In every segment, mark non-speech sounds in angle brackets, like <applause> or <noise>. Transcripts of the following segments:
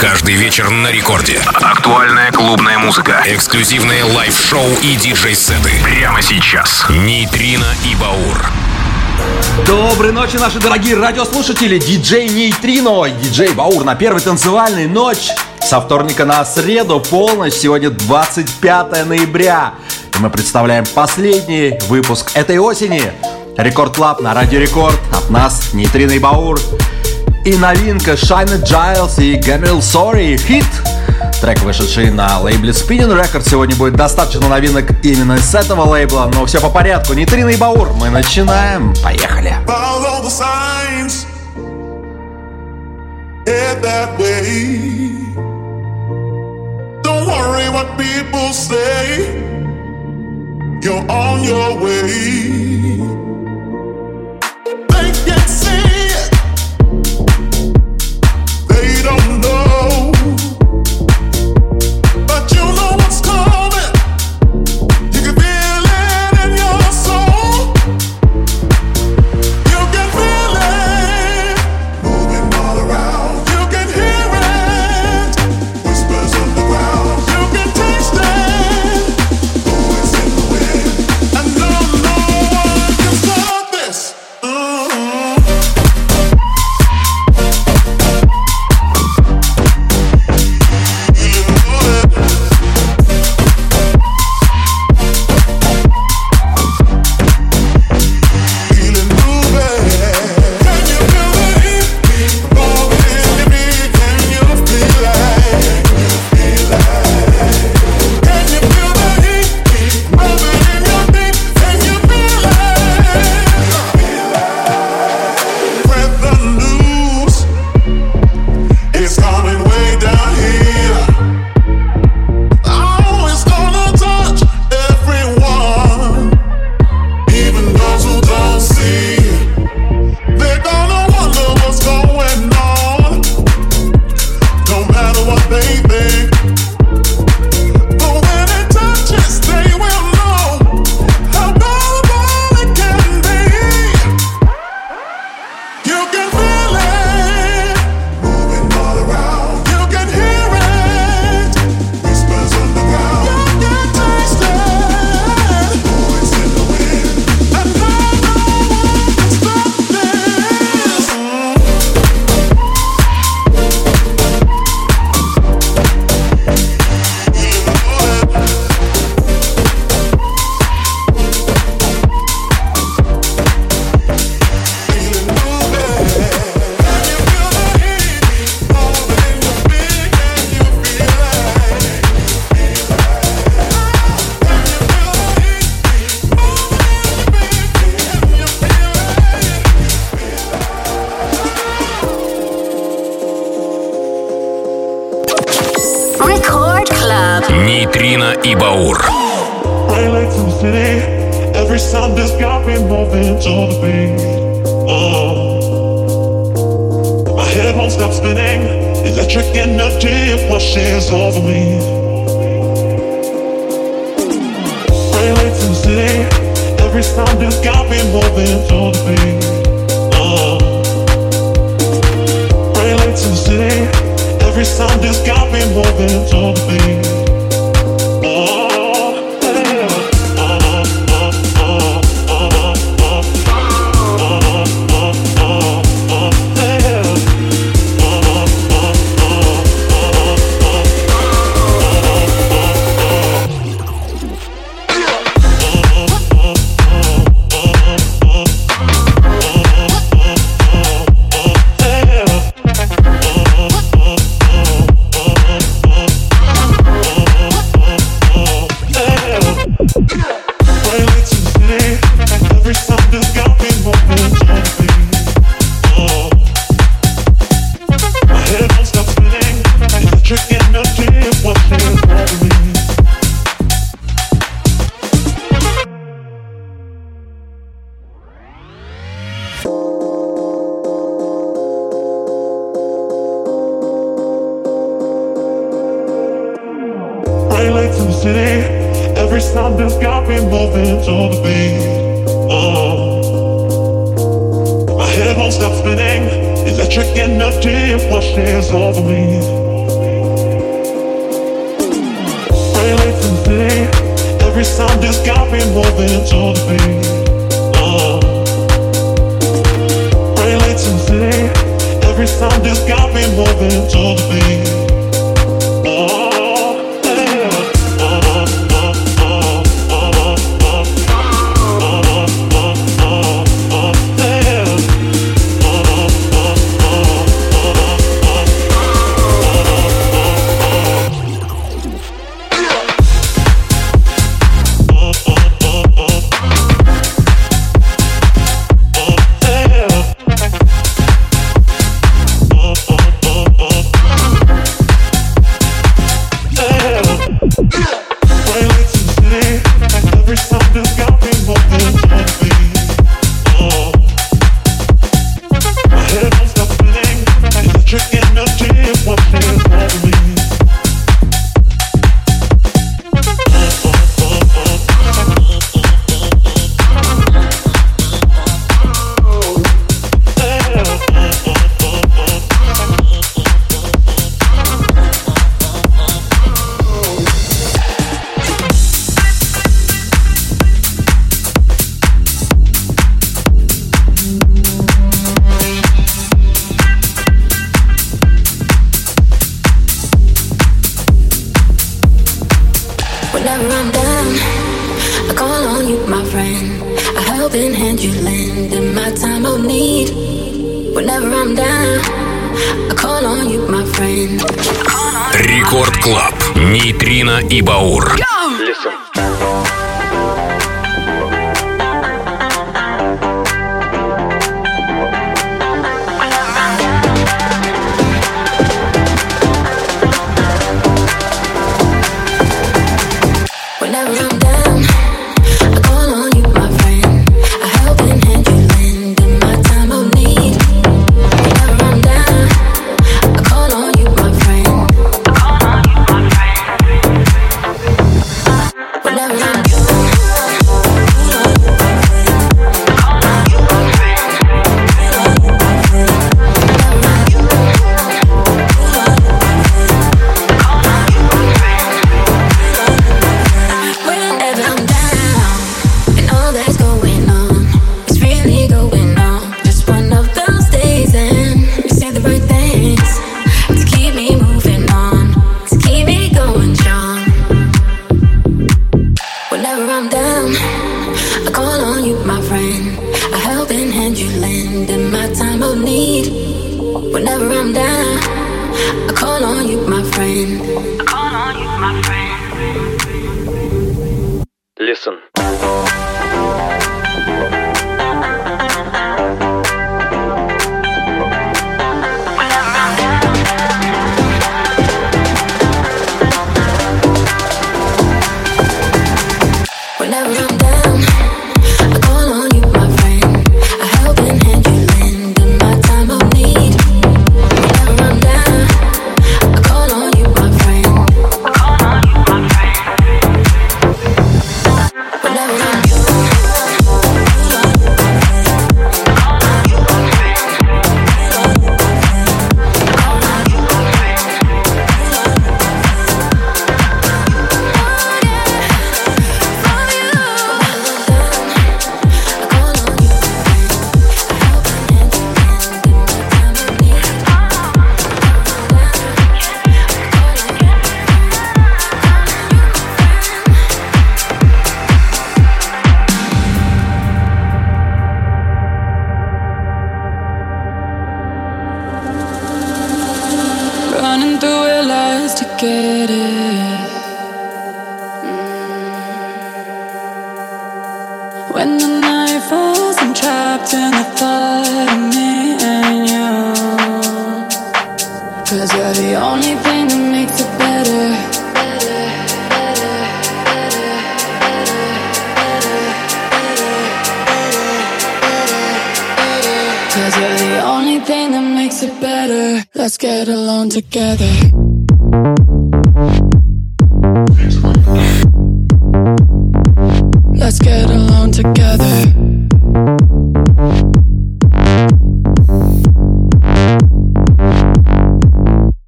Каждый вечер на рекорде. Актуальная клубная музыка. Эксклюзивные live-шоу и диджей-сеты. Прямо сейчас. Нейтрино и Баур. Доброй ночи, наши дорогие радиослушатели! Диджей Нейтрино и диджей Баур на первой танцевальной ночь. Со вторника на среду полночь. Сегодня 25 ноября. И мы представляем последний выпуск этой осени. Record Club на Радио Рекорд. От нас Нейтрино и Баур. И новинка Shine Giles и Gabriel Sorry Fit. Трек, вышедший на лейбле Spinning Record. Сегодня будет достаточно новинок именно с этого лейбла. Но все по порядку. Нитрина и Баур. Мы начинаем. Поехали. You're on your way.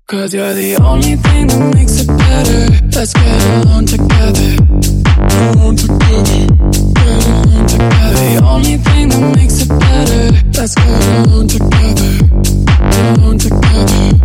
Cause you're the only thing that makes it better. Let's get along together. Alone together. Get along together. The only thing that makes it better. Let's get along together. Get along Let's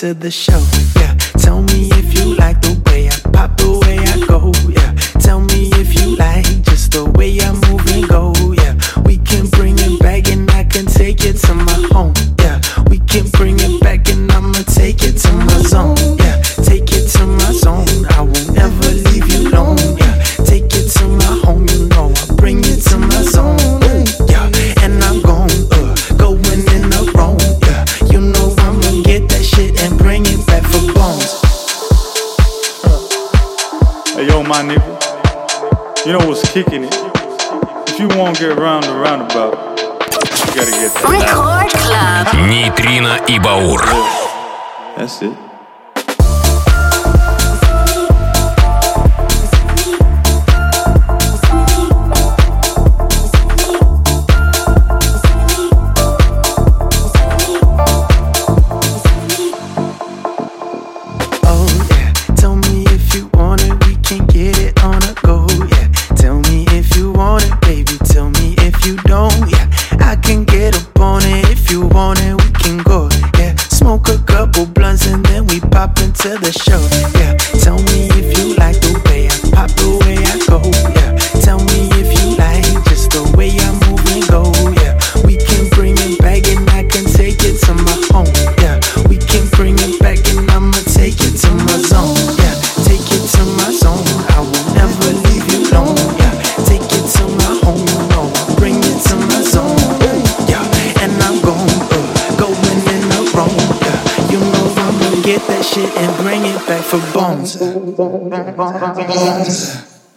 to the show. и Баур. That's it.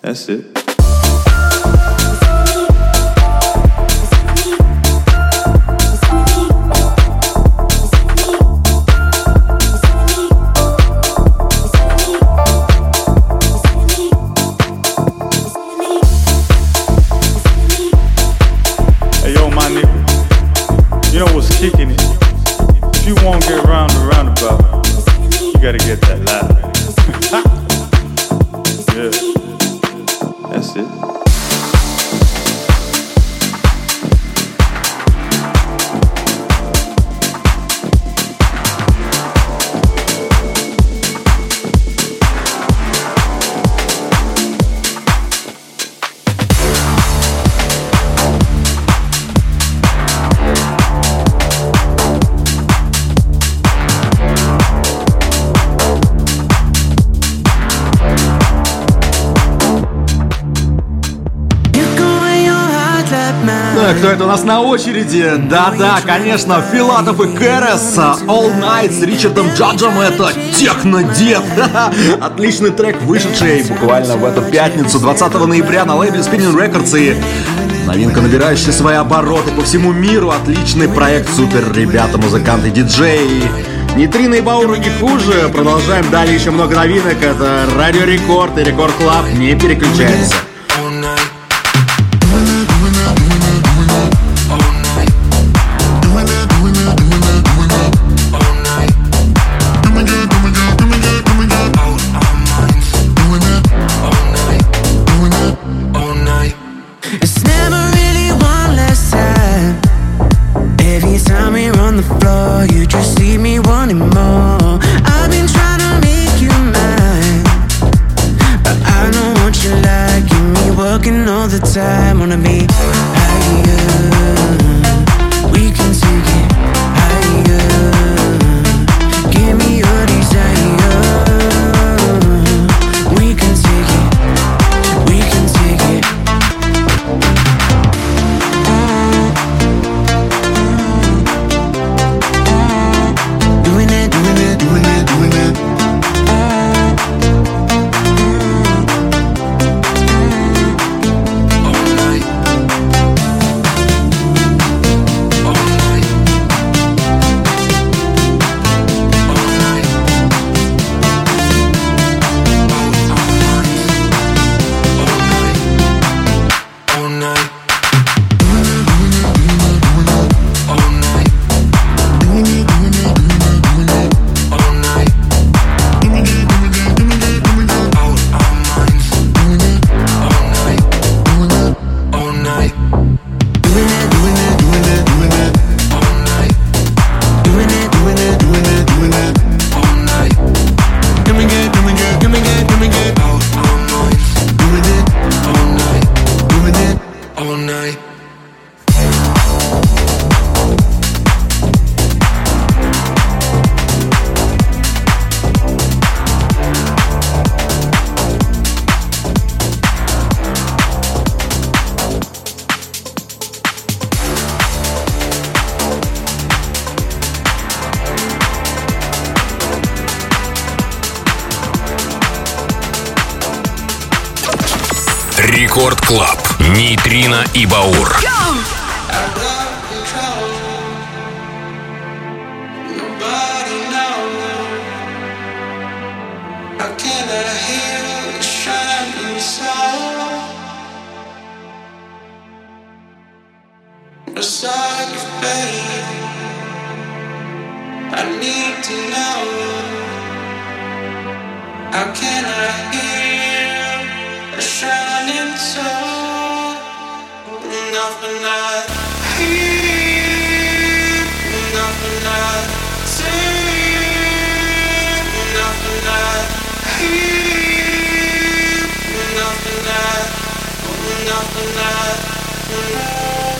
That's it. нас на очереди. Да-да, конечно, Filatov и Karas, э, All Night с Ричардом Джаджем, это Techno Dead. <laughs> Отличный трек, вышедший буквально в эту пятницу, 20 ноября на лейбле Spinnin' Records и Новинка, набирающая свои обороты по всему миру. Отличный проект, супер ребята, музыканты, диджеи. Нейтрино и Баур не хуже. Продолжаем далее еще много новинок. Это Радио Рекорд и Record Club. Не переключаемся. How can I hear a shining soul? Nothing I nothing I nothing hear, nothing I, nothing I.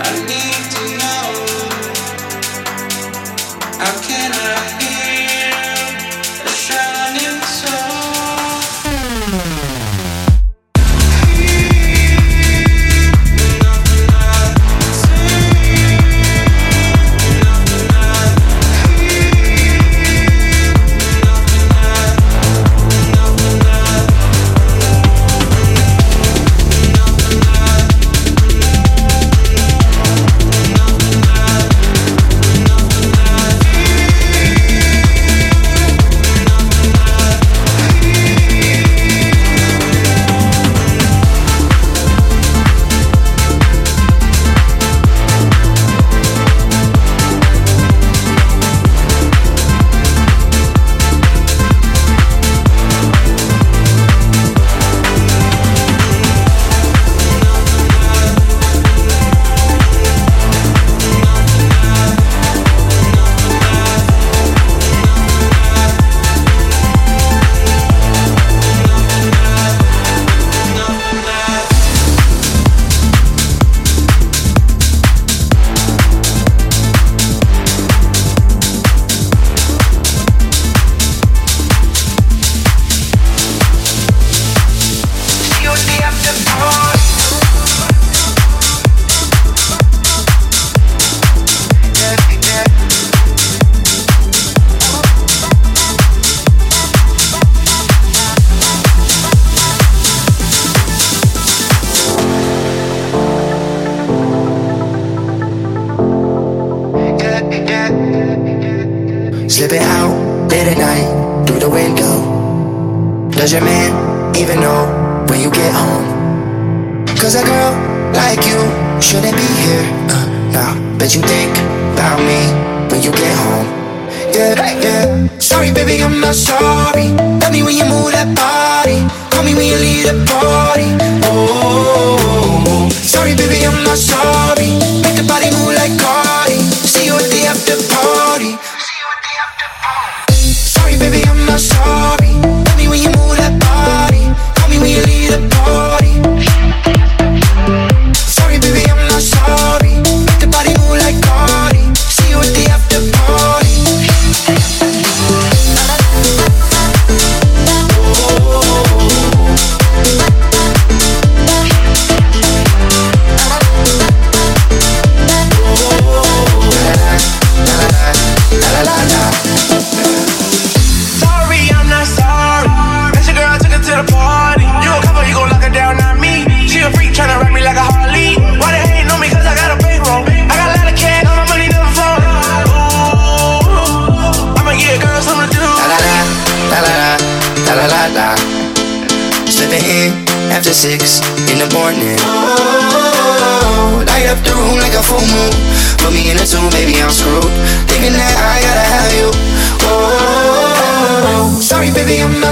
I need to know. How can I Does your man even know when you get home? Cause a girl like you shouldn't be here. Uh, now, bet you think about me when you get home. Yeah, yeah. Sorry, baby, I'm not sorry. Tell me when you move that body. Call me when you leave the party. Oh, oh, oh, sorry, baby, I'm not sorry. Make the body move like Cardi. See you at the after party.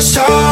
saw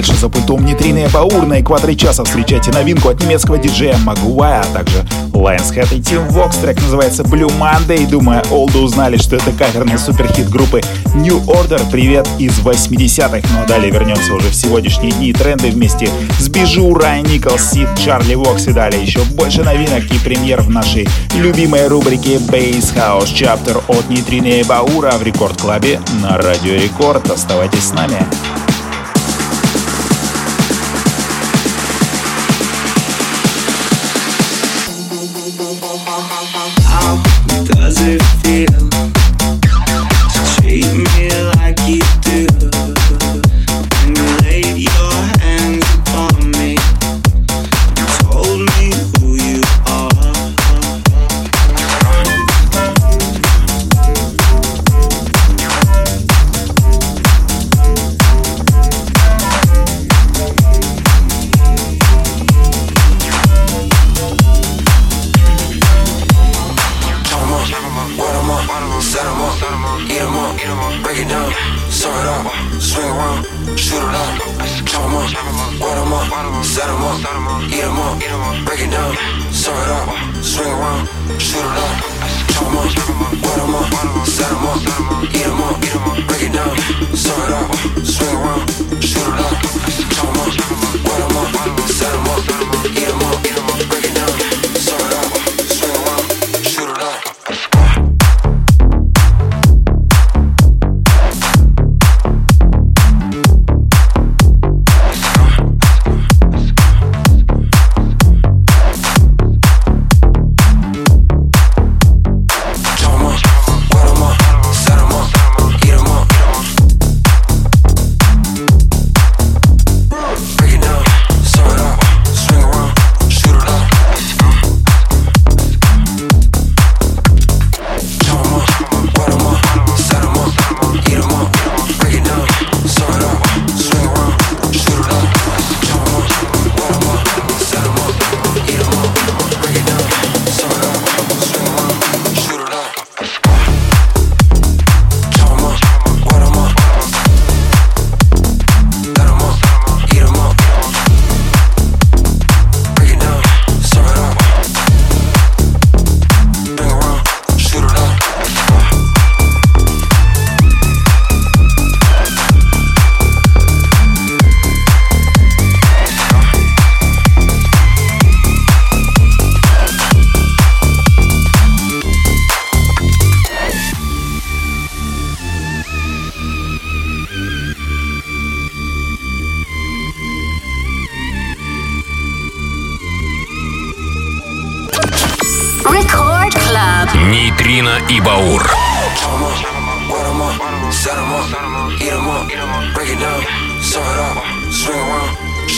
дальше за пультом Нейтрино и Баур. На экваторе часа встречайте новинку от немецкого диджея Moguai, а также Lionshead и Team Vox. Трек называется Blue Monday. Думаю, олды узнали, что это кавер на суперхит группы New Order. Привет из 80-х. Ну а далее вернемся уже в сегодняшние дни тренды вместе с Bijou, Ryan Nicholls, Cid, Charlie Vox и далее еще больше новинок и премьер в нашей любимой рубрике Bass House Chapter от Нейтрино и Баура в Record Club е на Радио Рекорд. Оставайтесь с нами. Set 'em up, eat 'em up, break it down, serve it up, swing around, shoot it up. Chop 'em up, wet 'em up, set 'em up, eat 'em up, break it down, serve it up, swing around, shoot it up.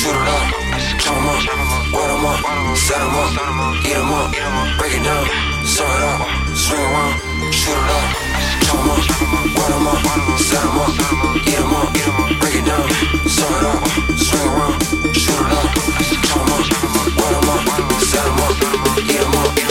Shoot it up. Chop 'em up, wet 'em up, set 'em up, eat 'em up, break it down, serve it up, swing around, shoot it up. Chop 'em up, wet 'em up, set 'em up, eat 'em up, break it down, serve it up, swing around, shoot it up. Chop 'em up, wet 'em up, set 'em up, eat 'em up,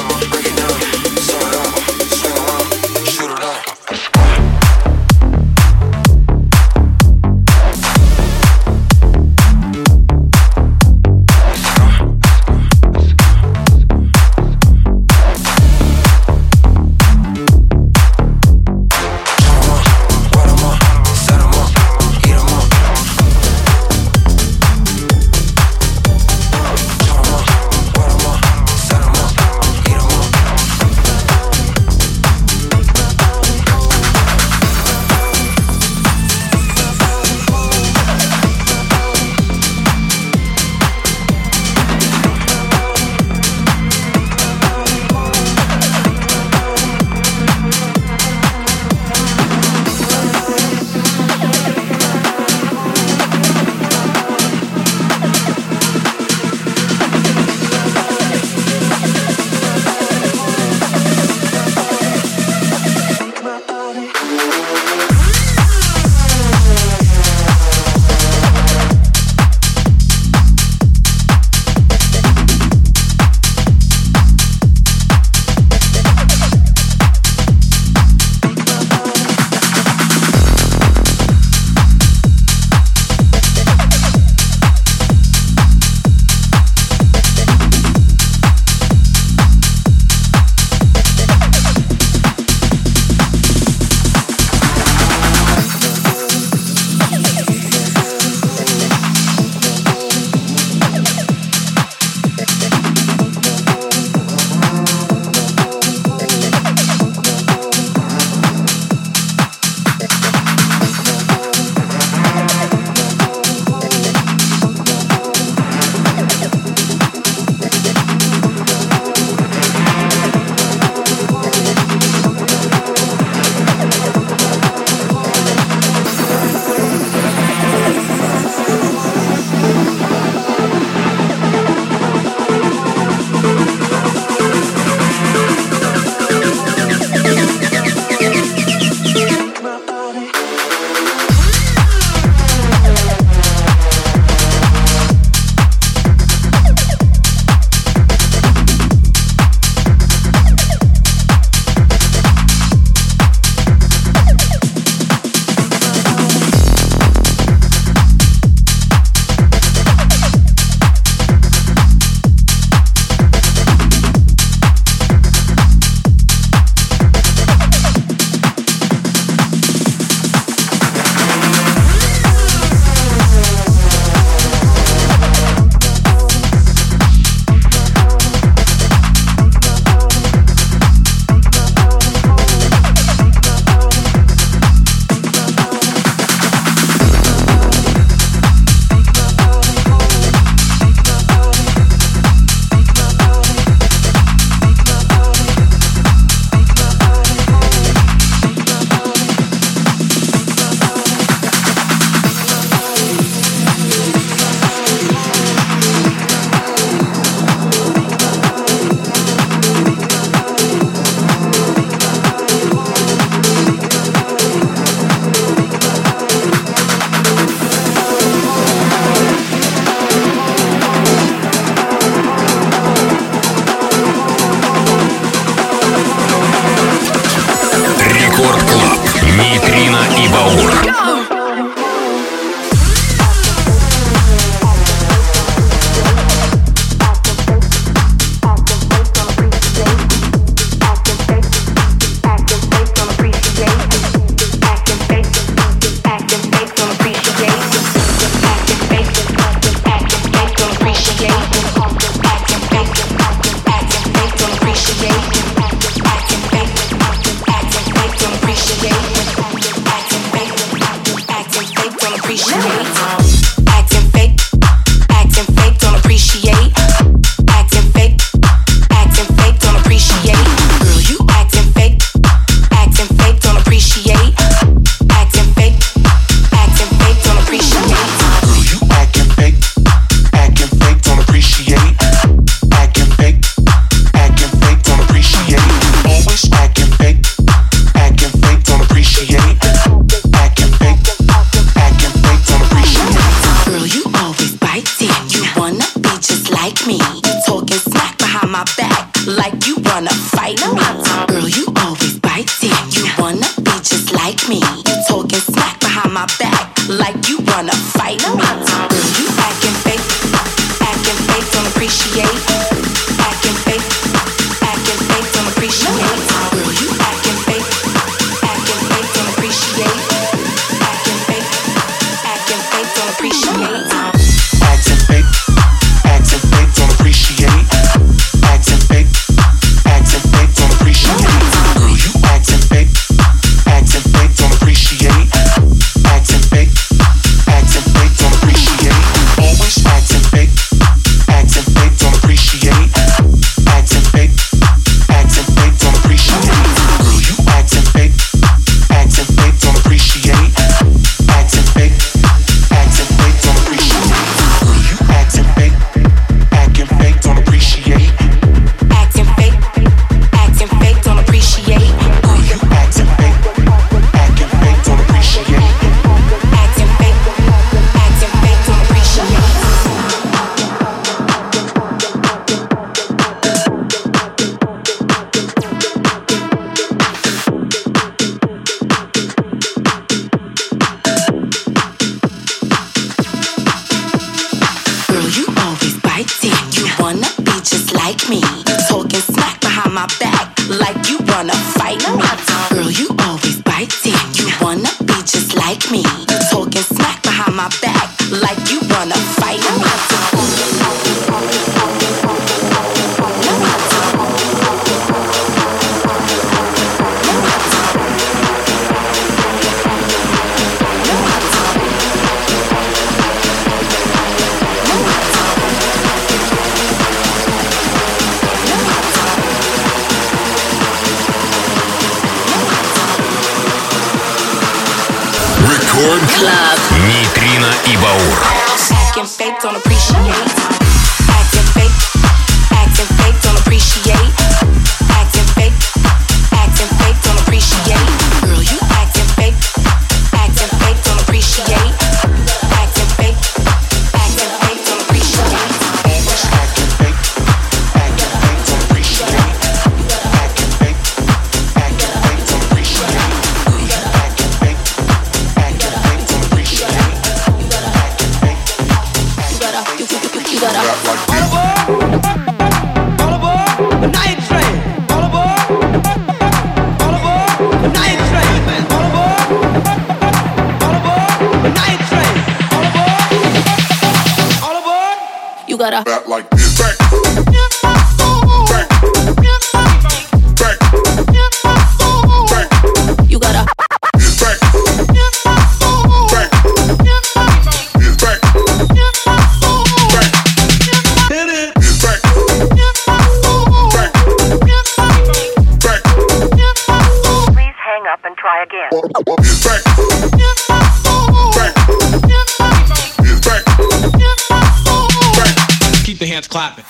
clapping.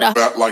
that But like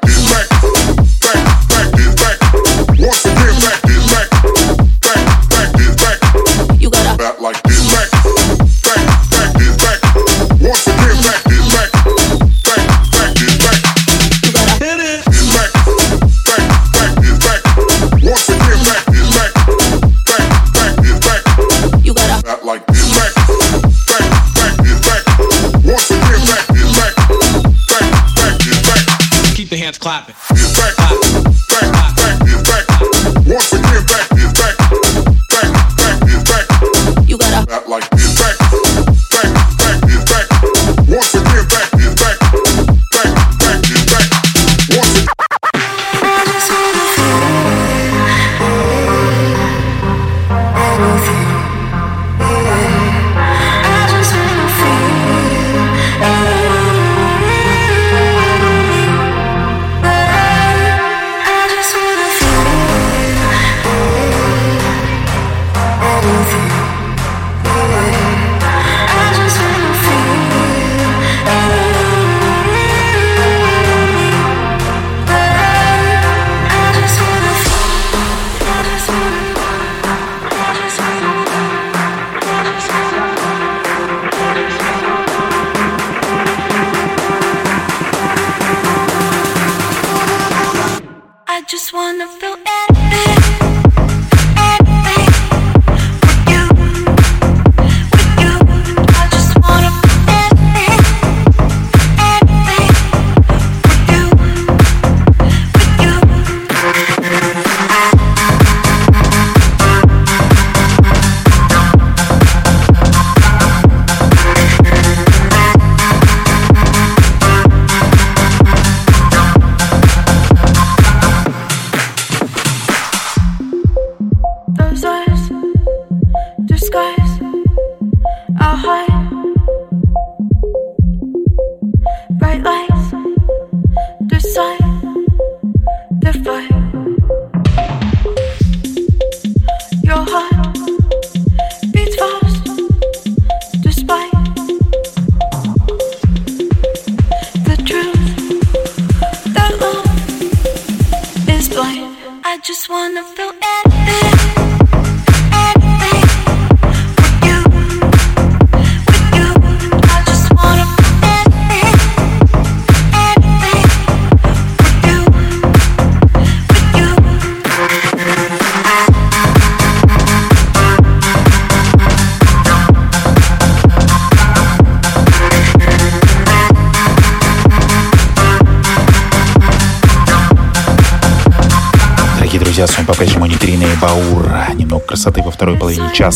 wanna feel anything.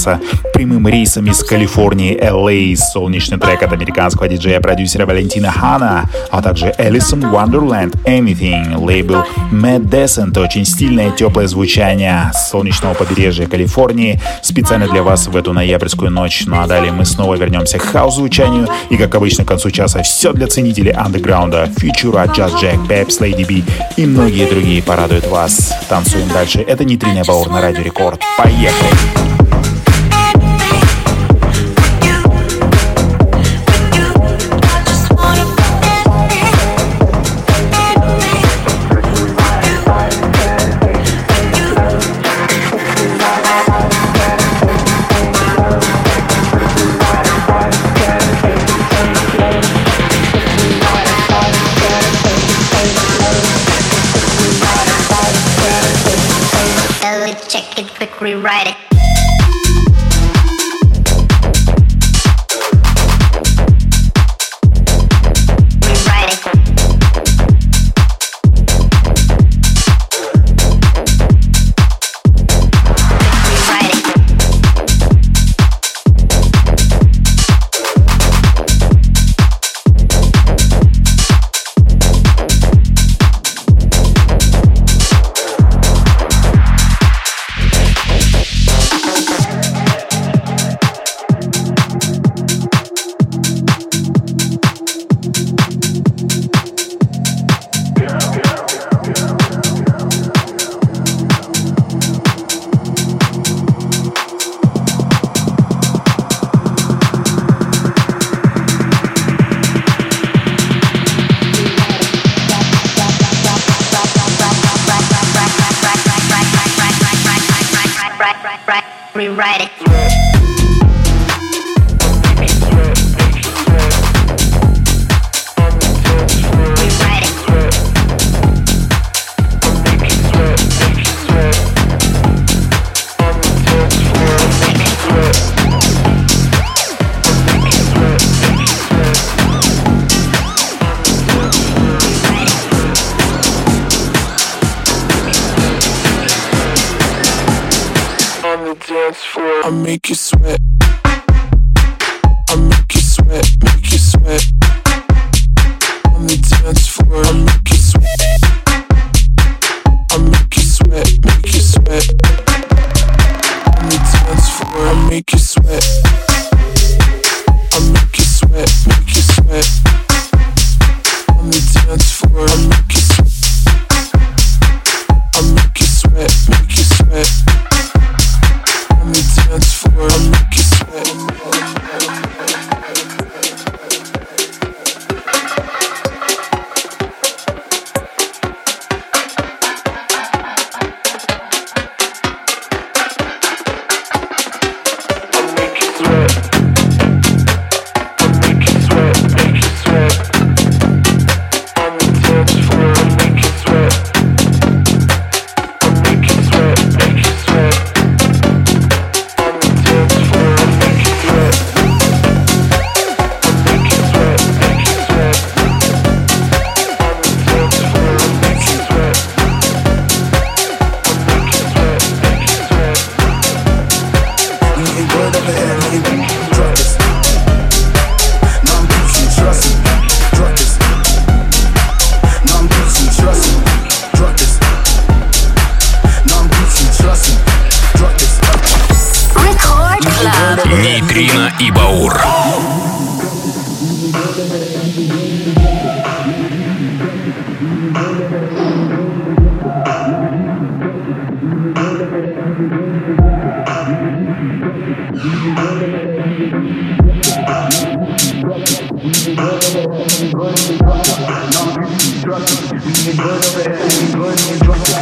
Лос-Анджелеса, прямым рейсом из Калифорнии, LA, солнечный трек от американского диджея-продюсера Валентина Хана, а также Элисон Wonderland Anything, лейбл Mad Descent, очень стильное теплое звучание солнечного побережья Калифорнии, специально для вас в эту ноябрьскую ночь. Ну а далее мы снова вернемся к хаос-звучанию и, как обычно, к концу часа все для ценителей андеграунда, фьючера, джаз джек, пепс, Lady B и многие другие порадуют вас. Танцуем дальше. Это нейтринная баур на Радио Рекорд. Поехали! dance floor. I make you sweat. I I make you sweat. I make you sweat, make you sweat. On the dance floor, I make you sweat. I make you sweat, make you sweat. On the dance floor, I make you sweat. I make you sweat, make you sweat dance floor, make you sweat. drop it. When you go nowhere, we go and you drop it.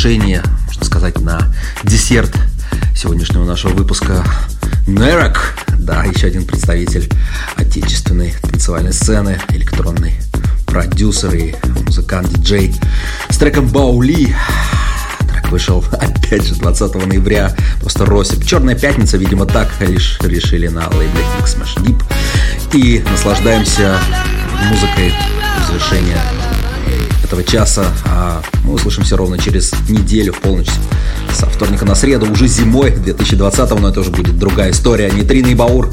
Завершение, можно сказать, на десерт сегодняшнего нашего выпуска Нерок. Да, еще один представитель отечественной танцевальной сцены, электронный продюсер и музыкант-диджей с треком Баули. Трек вышел, <laughs> опять же, 20 ноября. Просто Росип. Черная пятница, видимо, так лишь решили на лейбле Mix Smash Deep. И наслаждаемся музыкой в завершение этого часа. А мы услышимся ровно через неделю в полночь. Со вторника на среду, уже зимой 2020 но это уже будет другая история. Нейтрино и Баур.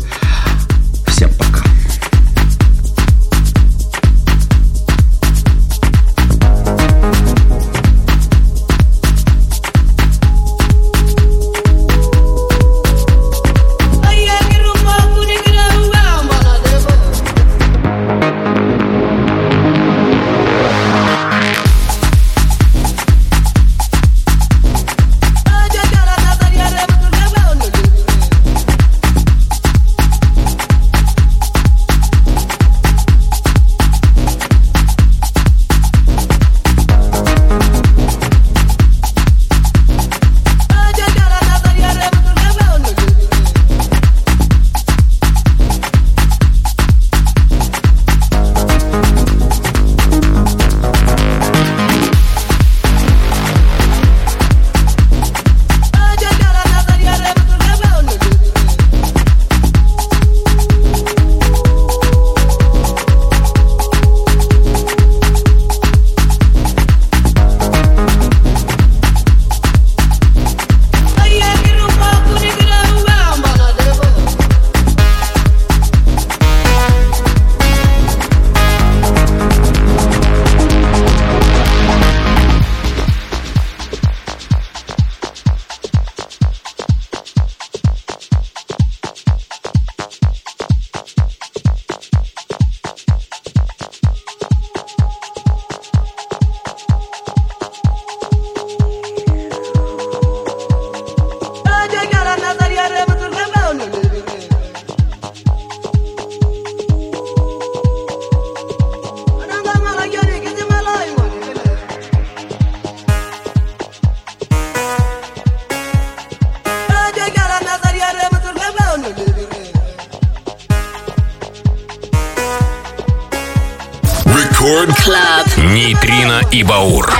Баур.